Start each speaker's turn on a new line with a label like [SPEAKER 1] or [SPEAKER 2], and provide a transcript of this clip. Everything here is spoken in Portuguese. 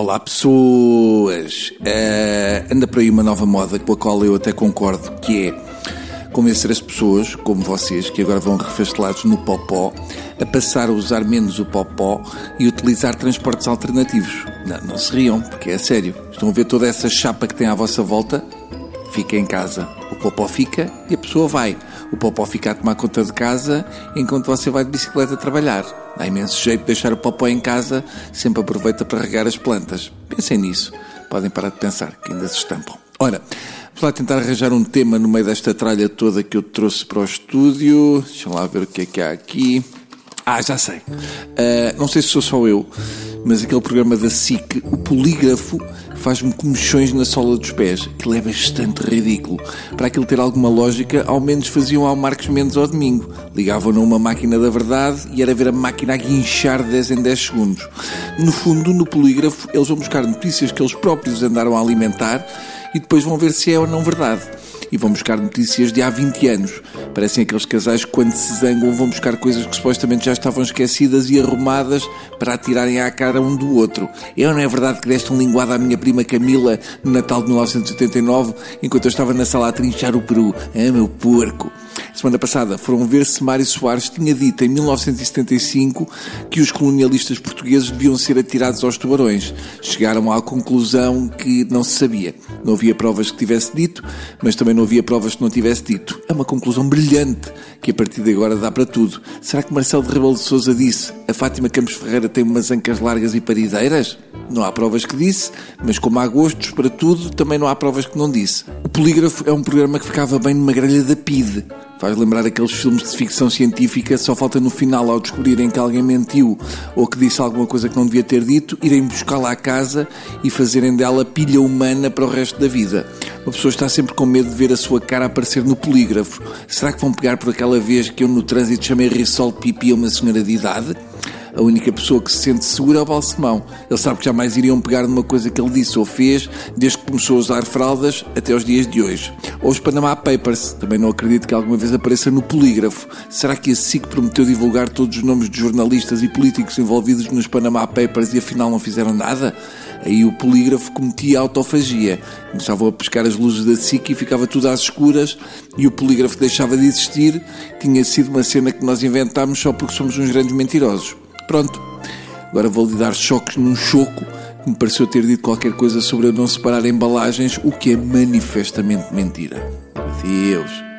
[SPEAKER 1] Olá pessoas! Uh, anda por aí uma nova moda com a qual eu até concordo, que é convencer as pessoas, como vocês, que agora vão refastelados no popó, a passar a usar menos o popó e utilizar transportes alternativos. Não, não se riam, porque é sério. Estão a ver toda essa chapa que tem à vossa volta? Fica em casa. O popó fica e a pessoa vai. O popó fica a tomar conta de casa enquanto você vai de bicicleta trabalhar. Dá imenso jeito de deixar o popó em casa, sempre aproveita para regar as plantas. Pensem nisso. Podem parar de pensar, que ainda se estampam. Ora, vamos lá tentar arranjar um tema no meio desta tralha toda que eu trouxe para o estúdio. Deixa lá ver o que é que há aqui. Ah, já sei. Uh, não sei se sou só eu, mas aquele programa da SIC, o Polígrafo, faz-me comichões na sola dos pés. Aquilo é bastante ridículo. Para aquilo ter alguma lógica, ao menos faziam ao Marcos Mendes ao domingo. Ligavam a uma máquina da verdade e era ver a máquina a guinchar 10 em 10 segundos. No fundo, no polígrafo, eles vão buscar notícias que eles próprios andaram a alimentar e depois vão ver se é ou não verdade e vão buscar notícias de há 20 anos. Parecem aqueles casais que, quando se zangam, vão buscar coisas que supostamente já estavam esquecidas e arrumadas para atirarem à cara um do outro. É ou não é verdade que deste um linguado à minha prima Camila no Natal de 1989, enquanto eu estava na sala a trinchar o peru? Ah, meu porco! Semana passada foram ver se Mário Soares tinha dito em 1975 que os colonialistas portugueses deviam ser atirados aos tubarões. Chegaram à conclusão que não se sabia. Não havia provas que tivesse dito, mas também não havia provas que não tivesse dito. É uma conclusão brilhante que a partir de agora dá para tudo. Será que Marcelo de Rebelo de Sousa disse a Fátima Campos Ferreira tem umas ancas largas e parideiras? Não há provas que disse, mas como há gostos para tudo, também não há provas que não disse. Polígrafo é um programa que ficava bem numa grelha da PIDE. Faz lembrar aqueles filmes de ficção científica, só falta no final, ao descobrirem que alguém mentiu ou que disse alguma coisa que não devia ter dito, irem buscá-la à casa e fazerem dela pilha humana para o resto da vida. Uma pessoa está sempre com medo de ver a sua cara aparecer no polígrafo. Será que vão pegar por aquela vez que eu no trânsito chamei Rissol Pipi a uma senhora de idade? A única pessoa que se sente segura é o Balsemão. Ele sabe que jamais iriam pegar numa coisa que ele disse ou fez desde que começou a usar fraldas até os dias de hoje. Ou os Panama Papers. Também não acredito que alguma vez apareça no polígrafo. Será que a SIC prometeu divulgar todos os nomes de jornalistas e políticos envolvidos nos Panama Papers e afinal não fizeram nada? Aí o polígrafo cometia autofagia. Começavam a pescar as luzes da SIC e ficava tudo às escuras e o polígrafo deixava de existir. Tinha sido uma cena que nós inventámos só porque somos uns grandes mentirosos. Pronto. Agora vou-lhe dar choques num choco que me pareceu ter dito qualquer coisa sobre eu não separar embalagens, o que é manifestamente mentira. Adeus.